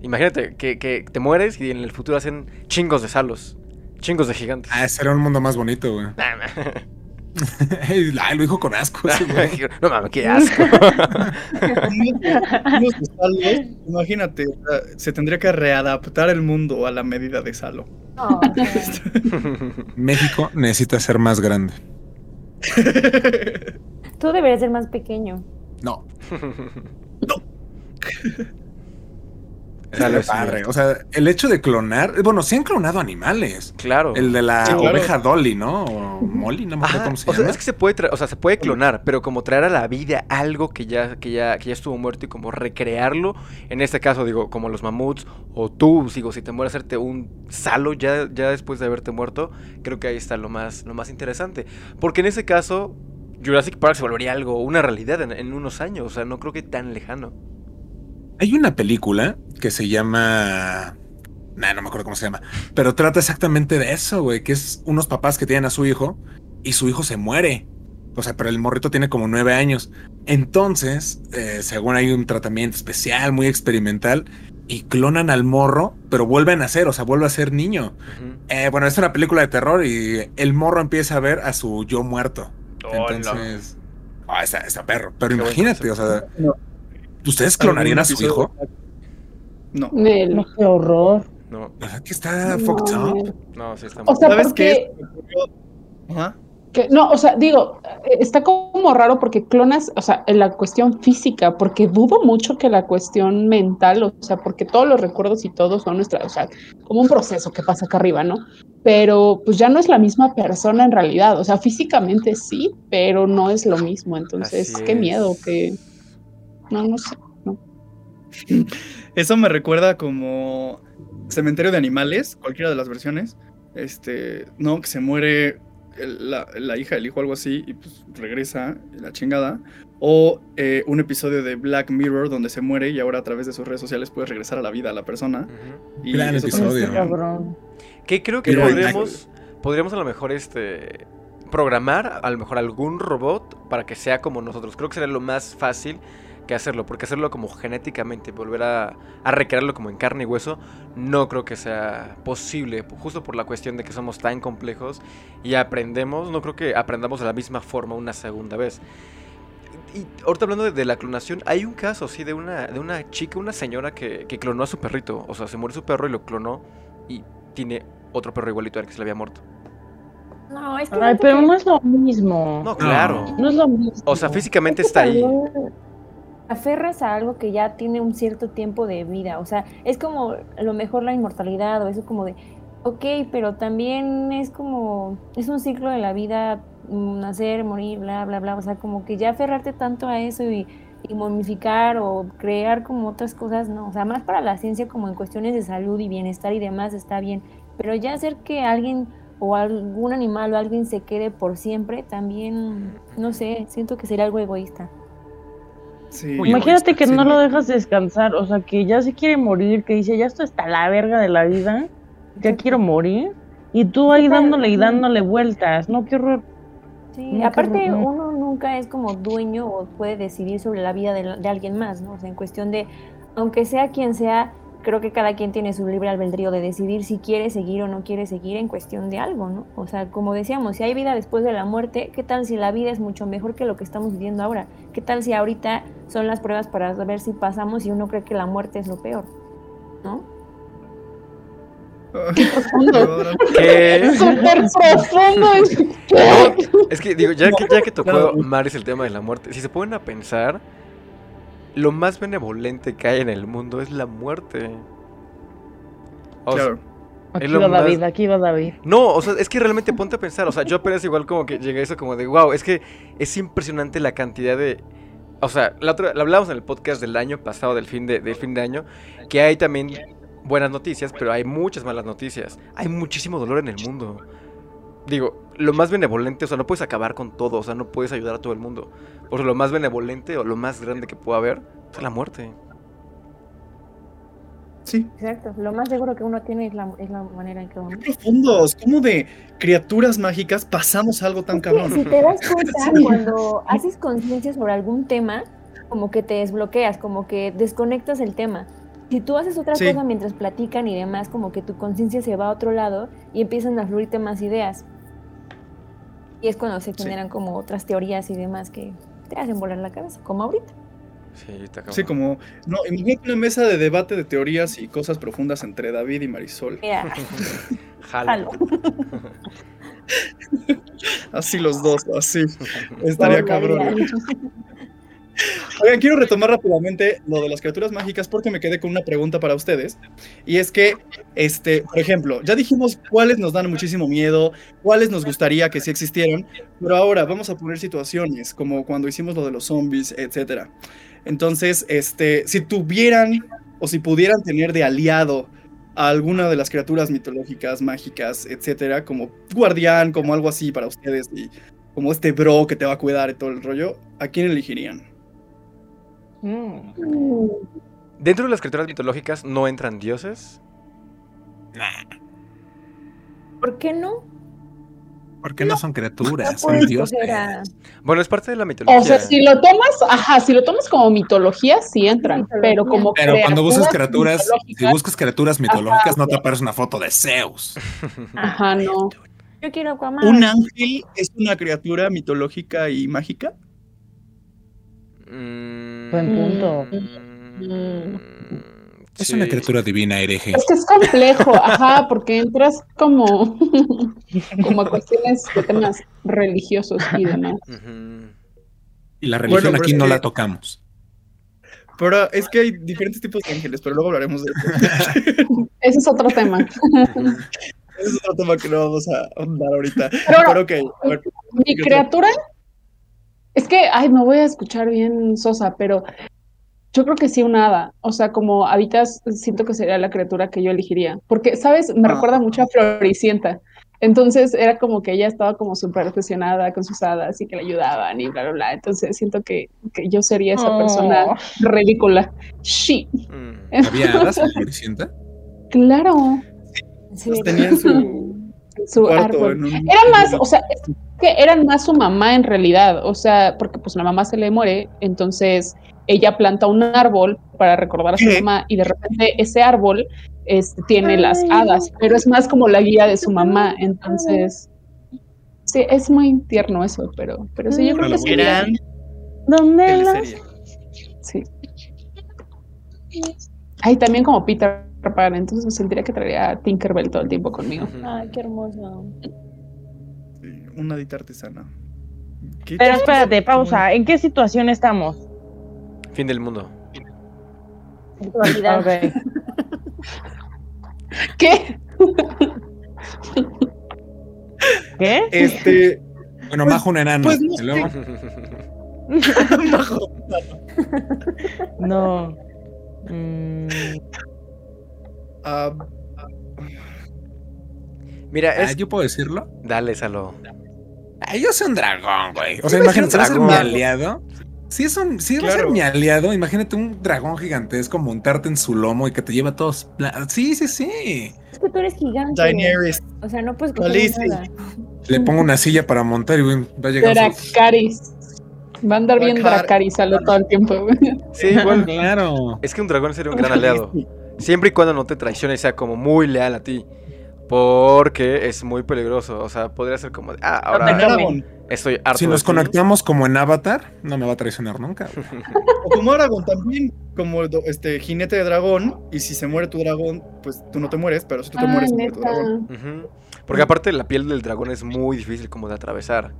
Imagínate que, que te mueres y en el futuro hacen chingos de salos, chingos de gigantes. Ah, será un mundo más bonito, güey. lo dijo con asco. no mames, qué asco. Imagínate, se tendría que readaptar el mundo a la medida de Salo. México necesita ser más grande. Tú deberías ser más pequeño. No. no. Dale, padre. O sea, el hecho de clonar. Bueno, sí han clonado animales. Claro. El de la oveja Dolly, ¿no? O Molly, no me acuerdo cómo se llama. Sea, es que se puede, o sea, se puede clonar, pero como traer a la vida algo que ya, que ya, que ya estuvo muerto y como recrearlo. En este caso, digo, como los mamuts, o tú, digo, si te mueres hacerte un salo ya, ya después de haberte muerto, creo que ahí está lo más, lo más interesante. Porque en ese caso, Jurassic Park se volvería algo, una realidad en, en unos años. O sea, no creo que tan lejano. Hay una película que se llama Nah, no me acuerdo cómo se llama. Pero trata exactamente de eso, güey. Que es unos papás que tienen a su hijo y su hijo se muere. O sea, pero el morrito tiene como nueve años. Entonces, eh, según hay un tratamiento especial, muy experimental, y clonan al morro, pero vuelven a ser, o sea, vuelve a ser niño. Eh, bueno, es una película de terror y el morro empieza a ver a su yo muerto. Entonces, ah, está, perro. Pero imagínate, o sea, ¿ustedes clonarían a su hijo? No. No, qué horror. No. ¿Verdad que está fucked up? No, sí está O sea, ¿Sabes qué? Ajá no, o sea, digo, eh, está como raro porque clonas, o sea, en la cuestión física, porque dudo mucho que la cuestión mental, o sea, porque todos los recuerdos y todo son nuestra, o sea, como un proceso que pasa acá arriba, ¿no? Pero pues ya no es la misma persona en realidad, o sea, físicamente sí, pero no es lo mismo, entonces, qué miedo, que... No, no sé, no. Eso me recuerda como Cementerio de Animales, cualquiera de las versiones, este, no, que se muere la, hija del hijo, algo así, y pues regresa la chingada. O eh, un episodio de Black Mirror donde se muere y ahora a través de sus redes sociales puede regresar a la vida a la persona. y Gran episodio. Que creo que podríamos, podríamos a lo mejor este programar a lo mejor algún robot para que sea como nosotros. Creo que sería lo más fácil que hacerlo, porque hacerlo como genéticamente, volver a, a, recrearlo como en carne y hueso, no creo que sea posible, justo por la cuestión de que somos tan complejos y aprendemos, no creo que aprendamos de la misma forma una segunda vez. Y ahorita hablando de, la clonación, hay un caso, sí, de una, de una chica, una señora que, que clonó a su perrito, o sea, se muere su perro y lo clonó y tiene otro perro igualito al que se le había muerto. No, es que. Ay, pero no es lo mismo. No, claro. No es lo mismo. O sea, físicamente está ahí aferras a algo que ya tiene un cierto tiempo de vida. O sea, es como a lo mejor la inmortalidad o eso como de, ok, pero también es como, es un ciclo de la vida, mm, nacer, morir, bla, bla, bla. O sea, como que ya aferrarte tanto a eso y, y momificar o crear como otras cosas, no. O sea, más para la ciencia como en cuestiones de salud y bienestar y demás está bien. Pero ya hacer que alguien o algún animal o alguien se quede por siempre, también, no sé, siento que sería algo egoísta. Imagínate que no lo dejas descansar, o sea, que ya se quiere morir, que dice, ya esto está la verga de la vida, ya quiero morir, y tú ahí dándole y dándole vueltas, ¿no? Qué horror. Sí, aparte uno nunca es como dueño o puede decidir sobre la vida de, de alguien más, ¿no? O sea, en cuestión de, aunque sea quien sea, creo que cada quien tiene su libre albedrío de decidir si quiere seguir o no quiere seguir en cuestión de algo, ¿no? O sea, como decíamos, si hay vida después de la muerte, ¿qué tal si la vida es mucho mejor que lo que estamos viviendo ahora? ¿Qué tal si ahorita son las pruebas para ver si pasamos y uno cree que la muerte es lo peor? ¿No? ¿Qué? Súper profundo. es que digo, ya que, ya que tocó Maris el tema de la muerte, si se ponen a pensar, lo más benevolente que hay en el mundo es la muerte. claro. aquí va David, aquí va David. No, o sea, es que realmente ponte a pensar, o sea, yo apenas igual como que llegué a eso como de, wow, es que es impresionante la cantidad de... O sea, la otra, hablamos en el podcast del año pasado, del fin de, del fin de año, que hay también buenas noticias, pero hay muchas malas noticias. Hay muchísimo dolor en el mundo. Digo, lo más benevolente, o sea, no puedes acabar con todo, o sea, no puedes ayudar a todo el mundo. O sea, lo más benevolente o lo más grande que pueda haber es la muerte. Sí. Exacto, lo más seguro que uno tiene es la, manera en que uno... Qué profundos, ¿cómo de criaturas mágicas pasamos algo tan cabrón? Si te das cuenta, cuando haces conciencia sobre algún tema, como que te desbloqueas, como que desconectas el tema. Si tú haces otra cosa mientras platican y demás, como que tu conciencia se va a otro lado y empiezan a fluirte más ideas. Y es cuando se generan como otras teorías y demás que te hacen volar la cabeza, como ahorita. Sí, está sí, como. No, imagínate una mesa de debate de teorías y cosas profundas entre David y Marisol. Jalo. así los dos, así. Estaría cabrón. Oigan, quiero retomar rápidamente lo de las criaturas mágicas porque me quedé con una pregunta para ustedes. Y es que, este, por ejemplo, ya dijimos cuáles nos dan muchísimo miedo, cuáles nos gustaría que sí existieran, pero ahora vamos a poner situaciones como cuando hicimos lo de los zombies, etcétera. Entonces, este, si tuvieran o si pudieran tener de aliado a alguna de las criaturas mitológicas, mágicas, etcétera, como guardián, como algo así para ustedes y como este bro que te va a cuidar y todo el rollo, ¿a quién elegirían? Mm. Dentro de las criaturas mitológicas no entran dioses. ¿Por qué no? Porque no, son criaturas, No son dioses. a- Bueno, es parte de la mitología. O sea, si lo tomas, ajá, si lo tomas como mitología, sí entran, Mitología. pero como Pero cuando buscas criaturas si buscas criaturas mitológicas, no te aparece una foto de Zeus. Ajá, no. Yo quiero Aquaman. ¿Un ángel es una criatura mitológica y mágica? Mm, Buen punto. mm, Es sí. una criatura divina, hereje. Es que es complejo, ajá, porque entras como, como a cuestiones de temas religiosos y demás. Y la religión Bueno, aquí no que- la tocamos. Pero es que hay diferentes tipos de ángeles, pero luego hablaremos de eso. Ese es otro tema. Ese es otro tema que no vamos a ahondar ahorita. Pero- Pero ok, a ver, Mi criatura, es que, ay, me voy a escuchar bien sosa, pero yo creo que sí una hada. O sea, como habitas, siento que sería la criatura que yo elegiría. Porque, ¿sabes? Me Ah. recuerda mucho a Floricienta. Entonces era como que ella estaba como súper obsesionada con sus hadas y que le ayudaban y bla, bla, bla. Entonces siento que, que yo sería esa Oh. persona ridícula. Sí, Mm. ¿Había hadas en Floricienta? claro. Sí, pues tenían su Su cuarto árbol. en un... Era más, o sea, es que eran más su mamá en realidad, o sea, porque pues la mamá se le muere, entonces ella planta un árbol para recordar a su mamá y de repente ese árbol este, tiene las hadas, pero es más como la guía de su mamá, entonces sí, es muy tierno eso, pero, pero sí, yo creo que sería, Gran ¿Dónde las sí. Ay, también como Peter Pan, entonces me sentiría que traería a Tinkerbell todo el tiempo conmigo. Ay, qué hermoso. Una hadita artesana. ¿Qué Pero espérate, pausa. ¿En qué situación estamos? Fin del mundo. ¿Qué? ¿Qué? Este... Bueno, Pues- Majo un enano. pues no Y luego, Majo. No. Mm, Ah, Mira, ah, es... ¿yo puedo decirlo? Dale, Salo. Ah, yo soy un dragón, güey. O sea, imagínate, un va a ser dragón. mi aliado. Si es un, si va a ser Claro. mi aliado, imagínate un dragón gigantesco montarte en su lomo y que te lleva a todos. Sí, sí, sí. Es que tú eres gigante. Daenerys. O sea, no puedes coger Khaleesi. nada. Le pongo una silla para montar y güey, va a llegar. su- Dracaris. Va a andar bien Dracar- Dracaris a lo todo el tiempo. güey. Sí, igual. Claro. Es que un dragón sería un gran aliado. Siempre y cuando no te traicione y sea como muy leal a ti. Porque es muy peligroso. O sea, podría ser como de, ah, ahora estoy harto. Si nos ti". conectamos como en Avatar, no me va a traicionar nunca. O como Aragorn también, como este jinete de dragón, y si se muere tu dragón, pues tú no te mueres, pero si tú te Ah, mueres, se muere tu dragón. Porque aparte la piel del dragón es muy difícil como de atravesar.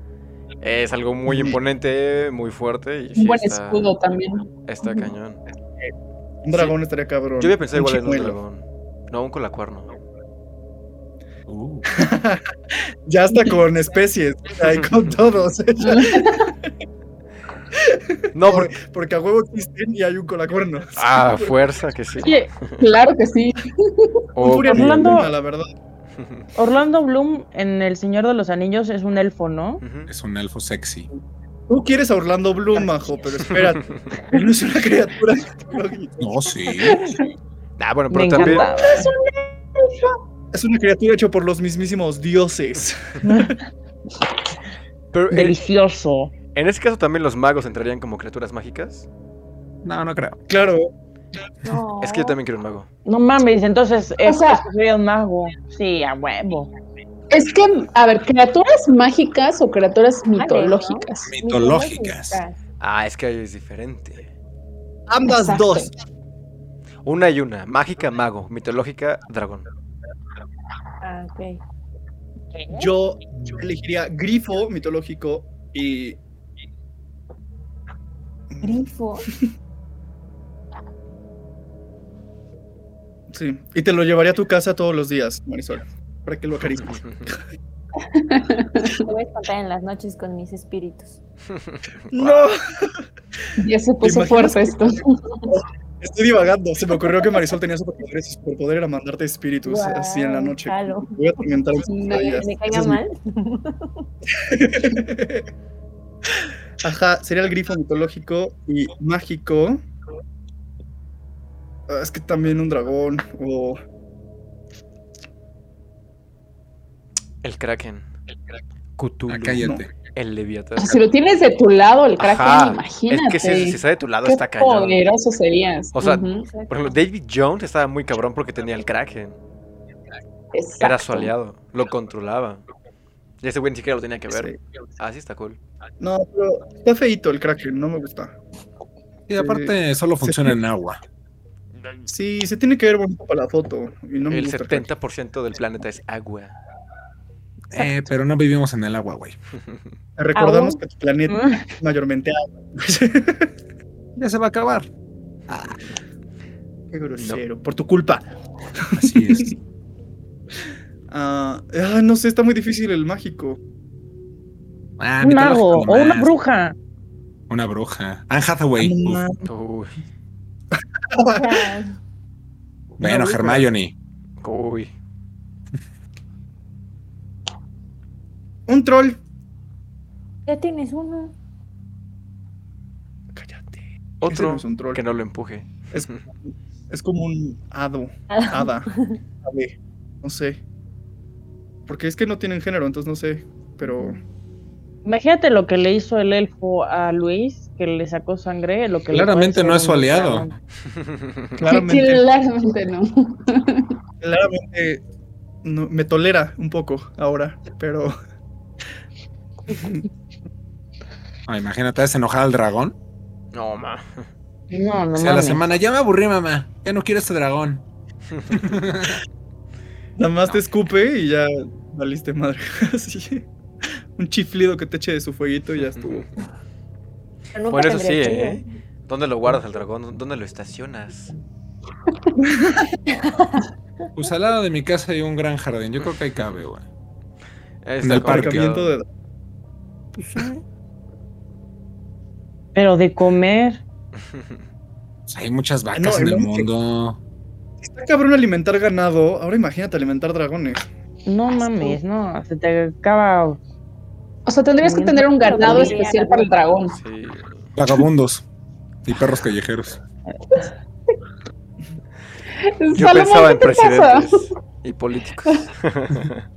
Es algo muy imponente, muy fuerte y Un sí buen está, escudo también. está cañón. Un dragón estaría cabrón. Yo había pensado igual en un dragón. No, un colacuerno. Uh. Ya hasta con especies, ahí con todos. No, porque... Por- porque a huevo existen y hay un colacuernos. Ah, fuerza que sí. Oye, claro que sí. Un O- furia Orlando- la verdad. Orlando Bloom en El Señor de los Anillos es un elfo, ¿no? Es un elfo sexy. Tú quieres a Orlando Bloom, majo, pero espérate. Él no es una criatura. No, sí. Ah, bueno, Me también... encanta. Es una criatura hecha por los mismísimos dioses. Pero en, Delicioso. en ese caso también los magos entrarían como criaturas mágicas. No, no creo. Claro, No. Es que yo también quiero un mago. No mames, entonces es, sea- escogería un mago. Sí, a huevo. Es que, a ver, criaturas mágicas o criaturas ¿no? mitológicas. Mitológicas. Ah, es que ahí es diferente. ambas Exacto. dos. Una y una. Mágica, mago. Mitológica, dragón. Ah, ok. Yo elegiría grifo mitológico y. Grifo. Sí, y te lo llevaría a tu casa todos los días, Marisol, para que lo acaricies. Te voy a espantar en las noches con mis espíritus. No, Ya se puso fuerte que- esto. estoy divagando. Se me ocurrió que Marisol tenía superpoderes y su superpoder era mandarte espíritus así en la noche. jalo. Voy a atormentar en sus Me, me caiga es mal. Ajá, sería el grifo mitológico y mágico. Ah, Es que también un dragón o. El Kraken. Cthulhu. Ah, cállate. El Leviatán. Si lo tienes de tu lado, el Kraken, imagínate. Es que si, está de tu lado, está cañón. poderoso serías. O sea, por ejemplo, David Jones estaba muy cabrón porque tenía el Kraken. Era su aliado. Lo controlaba. Y ese güey ni siquiera lo tenía que ver. Así está cool. No, pero está feito el Kraken, no me gusta. Y aparte, solo funciona en agua. Sí, se tiene que ver bonito para la foto. el 70% del planeta es agua. Eh, pero no vivimos en el agua, güey. Recordamos que tu planeta es mayormente agua. ya se va a acabar. Qué grosero. Por tu culpa. Así es. Ah, ah, no sé, está muy difícil el mágico. Ah, un mago o una bruja. Una bruja. Anne Hathaway. Uy. bueno, Hermione. Uy. Un troll. Ya tienes uno. Cállate. Otro que no lo empuje. Es, es como un hado. Hada. No sé. Porque es que no tienen género, entonces no sé. Pero. Imagínate lo que le hizo el elfo a Luis, que le sacó sangre. Lo que Claramente no es su aliado. Claramente, Claramente no. Claramente no, me tolera un poco ahora, pero. Ah, imagínate, ¿es enojar al dragón? No, ma. No, no, o sea, la semana, ya me aburrí, mamá. Ya no quiero este dragón. Nada más te escupe y ya valiste madre. Así. Un chiflido que te eche de su fueguito y ya estuvo. Bueno, eso sí, ¿eh? ¿Dónde lo guardas el dragón? ¿Dónde lo estacionas? Pues al lado de mi casa hay un gran jardín. Yo creo que ahí cabe, güey. En el parqueamiento de pero de comer. hay muchas vacas en el mundo. Está cabrón alimentar ganado. Ahora imagínate alimentar dragones. No mames, no. Se te acaba. O sea, tendrías que tener un ganado especial para el dragón. Sí. Vagabundos y perros callejeros. Yo pensaba en presidentes y políticos.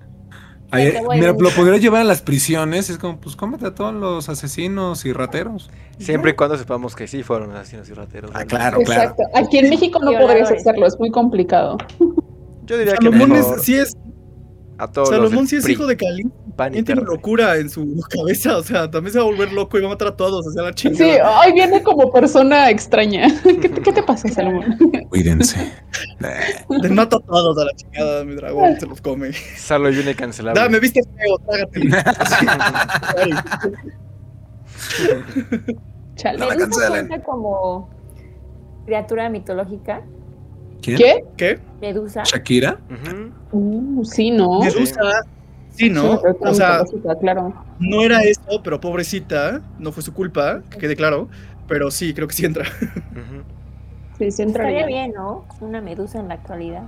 mira, lo podría llevar a las prisiones. Es como, pues cómete a todos los asesinos y rateros. Siempre y cuando sepamos que sí fueron asesinos y rateros. Ah, claro, claro. Aquí en México no podrías hacerlo, es muy complicado. Yo diría que mejor... sí es a todos Salomón sí es hijo de Cali. Tiene locura en su cabeza. O sea, también se va a volver loco y va a matar a todos. O sea, la chingada. Sí, hoy viene como persona extraña. ¿Qué, ¿qué te pasa, Salomón? Cuídense. Les mata a todos a la chingada, mi dragón. Se los come. Salo viene cancelado. Da, me viste feo, trágate. Chale. No cuenta como criatura mitológica? ¿Qué? ¿Qué? Medusa. ¿Shakira? Uh, sí, ¿no? Medusa. Sí, ¿no? o sea, claro. no era eso, pero pobrecita, no fue su culpa, que quede claro, pero sí, creo que sí entra. Sí, sí entra. Estaría bien, ¿no? Una medusa en la actualidad.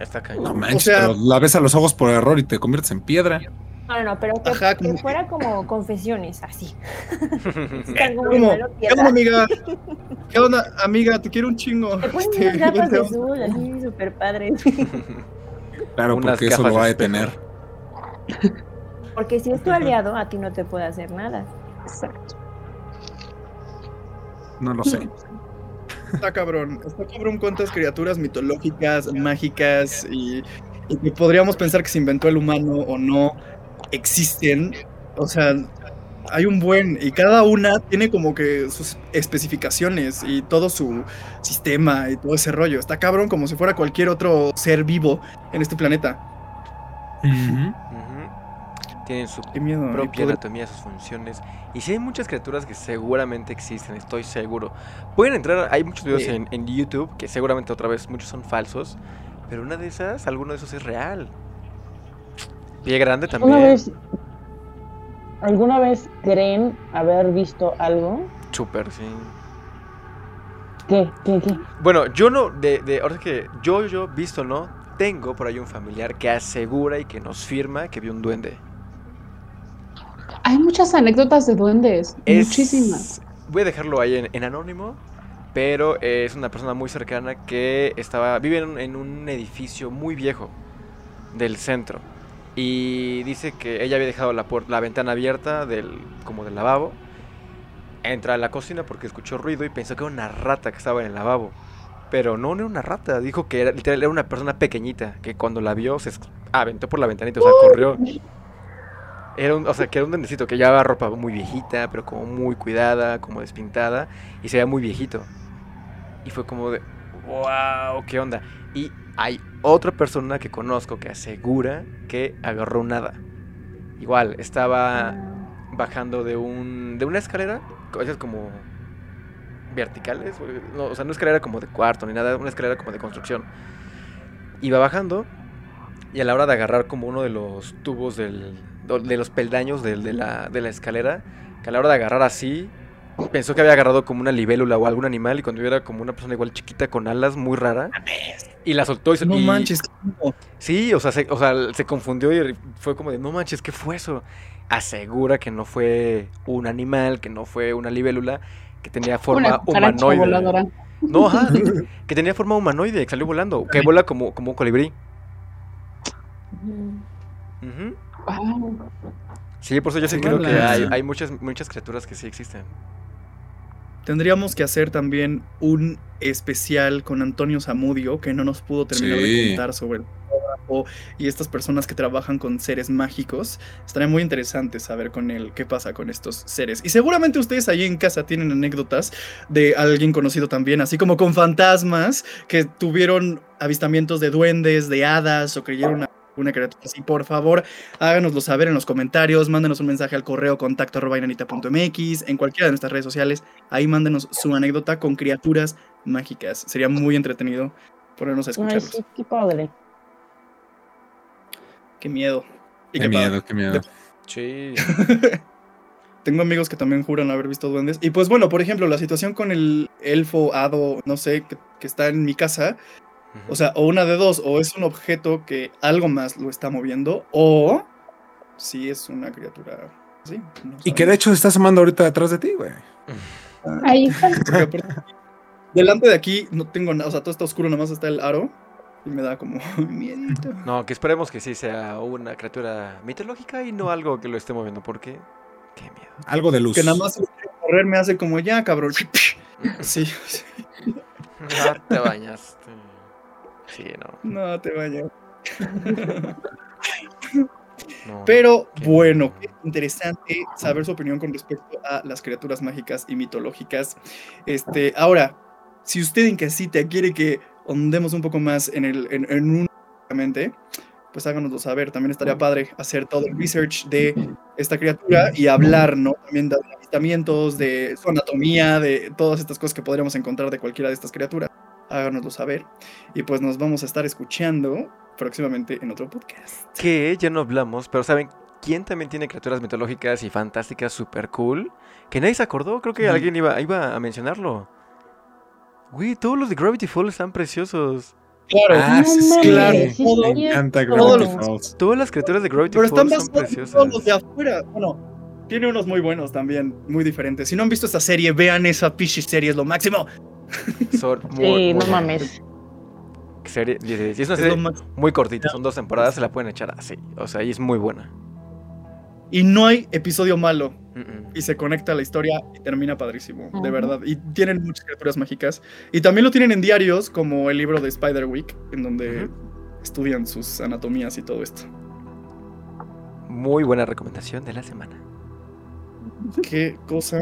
Está cañón. No manches, o sea, pero la ves a los ojos por error y te conviertes en piedra. No, no, pero que, fuera como confesiones, así. ¿Qué onda, amiga? ¿Qué onda, amiga? Te quiero un chingo. Te ponen este, unas gafas de azul, así, súper padre. Claro, porque eso lo va a detener. Porque si es tu aliado, a ti no te puede hacer nada. Exacto. No lo sé. Está cabrón. Está cabrón cuántas criaturas mitológicas, mágicas y, y que podríamos pensar que se inventó el humano o no existen, o sea, hay un buen, y cada una tiene como que sus especificaciones y todo su sistema y todo ese rollo. Está cabrón como si fuera cualquier otro ser vivo en este planeta. Tienen su propia anatomía, sus funciones. Y si hay muchas criaturas que seguramente existen, estoy seguro. Pueden entrar, hay muchos videos en, en YouTube que seguramente otra vez muchos son falsos. Pero una de esas, alguno de esos es real. Pie grande también. ¿Alguna vez creen haber visto algo? Súper, sí. ¿Qué? ¿Qué? ¿Qué? Bueno, yo no, de, de, ahora que yo, yo, visto no, tengo por ahí un familiar que asegura y que nos firma que vio un duende. Hay muchas anécdotas de duendes, muchísimas. Voy a dejarlo ahí en, en, anónimo, pero es una persona muy cercana que estaba, vive en un edificio muy viejo del centro Y dice que ella había dejado la, la ventana abierta del, como del lavabo. Entra a la cocina porque escuchó ruido y pensó que era una rata que estaba en el lavabo. Pero no, no era una rata. Dijo que era, literal, era una persona pequeñita que cuando la vio se aventó por la ventanita, o sea, corrió. Era un, o sea, que era un duendecito que llevaba ropa muy viejita, pero como muy cuidada, como despintada, y se veía muy viejito. Y fue como de, wow, ¿qué onda? Y hay otra persona que conozco que asegura que agarró un hada. Igual, estaba bajando de un de una escalera, esas como verticales, o sea, no escalera como de cuarto ni nada, una escalera como de construcción. Iba bajando y a la hora de agarrar como uno de los tubos del, de los peldaños de, la, de la escalera, que a la hora de agarrar así, pensó que había agarrado como una libélula o algún animal y cuando era como una persona igual chiquita con alas muy rara y la soltó y se No manches. Sí, o sea, se, o sea, se confundió y fue como de, no manches, ¿qué fue eso? Asegura que no fue un animal, que no fue una libélula, que tenía forma humanoide. No, ajá, que tenía forma humanoide, que salió volando, que vuela como, como un colibrí. Sí, por eso yo sí creo que hay, hay, muchas, muchas criaturas que sí existen. Tendríamos que hacer también un especial con Antonio Zamudio, que no nos pudo terminar de contar sobre el trabajo y estas personas que trabajan con seres mágicos. Estaría muy interesante saber con él qué pasa con estos seres. Y seguramente ustedes allí en casa tienen anécdotas de alguien conocido también, así como con fantasmas que tuvieron avistamientos de duendes, de hadas o creyeron a una criatura así, por favor, háganoslo saber en los comentarios, mándenos un mensaje al correo contacto en cualquiera de nuestras redes sociales, ahí mándenos su anécdota con criaturas mágicas. Sería muy entretenido ponernos a escucharlos. qué padre. Qué miedo. qué, miedo, qué miedo. Sí. Tengo amigos que también juran haber visto duendes. Y pues bueno, por ejemplo, la situación con el elfo, hado, no sé, que está en mi casa, o sea, o una de dos, o es un objeto que algo más lo está moviendo, o si es una criatura. Sí, y que de hecho está asomando ahorita detrás de ti, güey. Ah, Ahí está. delante de aquí no tengo nada, o sea, todo está oscuro, nomás está el aro. Y me da como miedito. No, que esperemos que sí sea una criatura mitológica y no algo que lo esté moviendo, porque qué miedo. Algo de luz. Que nada más correr me hace como ya, cabrón. Sí. sí. No te bañaste. Sí, no. No te vayas. Pero bueno, interesante saber su opinión con respecto a las criaturas mágicas y mitológicas. Este, ahora, si usted en casita quiere que ondemos un poco más en el en, en un pues háganoslo saber. También estaría padre hacer todo el research de esta criatura y hablar, ¿no? También de avistamientos, de su anatomía, de todas estas cosas que podríamos encontrar de cualquiera de estas criaturas háganoslo saber. Y pues nos vamos a estar escuchando próximamente en otro podcast. Que ya no hablamos, pero ¿saben quién también tiene criaturas mitológicas y fantásticas super cool? Que nadie se acordó, creo que alguien iba, iba a mencionarlo. Güey, todos los de Gravity Falls están preciosos. Claro, ah, claro. me encanta Gravity Falls. Todas las criaturas de Gravity Falls son preciosas. Todos los de afuera. Bueno, tiene unos muy buenos también, muy diferentes. Si no han visto esta serie, vean esa Pishy serie, es lo máximo. Son muy, sí, no mames. Serie, es una serie muy cortita, son dos temporadas, se la pueden echar así. O sea, y es muy buena. Y no hay episodio malo. Y se conecta a la historia y termina padrísimo, de verdad. Y tienen muchas criaturas mágicas. Y también lo tienen en diarios, como el libro de Spider-Week, en donde estudian sus anatomías y todo esto. Muy buena recomendación de la semana. Qué cosa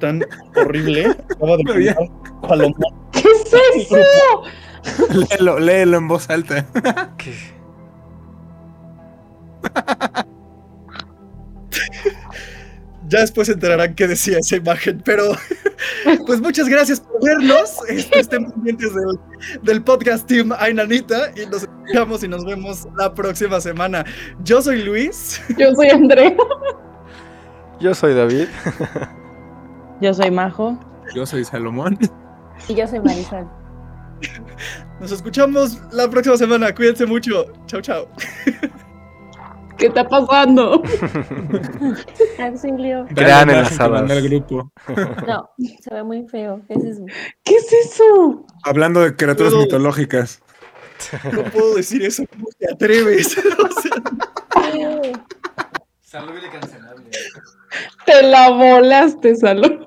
tan horrible. ¿Qué es eso? léelo, léelo en voz alta. ¿Qué? ya después se enterarán qué decía esa imagen, pero pues muchas gracias por vernos. Este, estén pendientes del, del, podcast Team Ainanita y nos escuchamos y nos vemos la próxima semana. Yo soy Luis. Yo soy André. Yo soy David. Yo soy Majo. Yo soy Salomón. Y yo soy Marisol. Nos escuchamos la próxima semana. Cuídense mucho. Chao, chao. ¿Qué está pasando? Gran enlazada. el grupo. No, se ve muy feo. ¿Qué es eso? ¿Qué es eso? Hablando de criaturas mitológicas. No puedo decir eso. ¿Cómo te atreves? o sea, Salud de cancelable. Te la volaste, salud.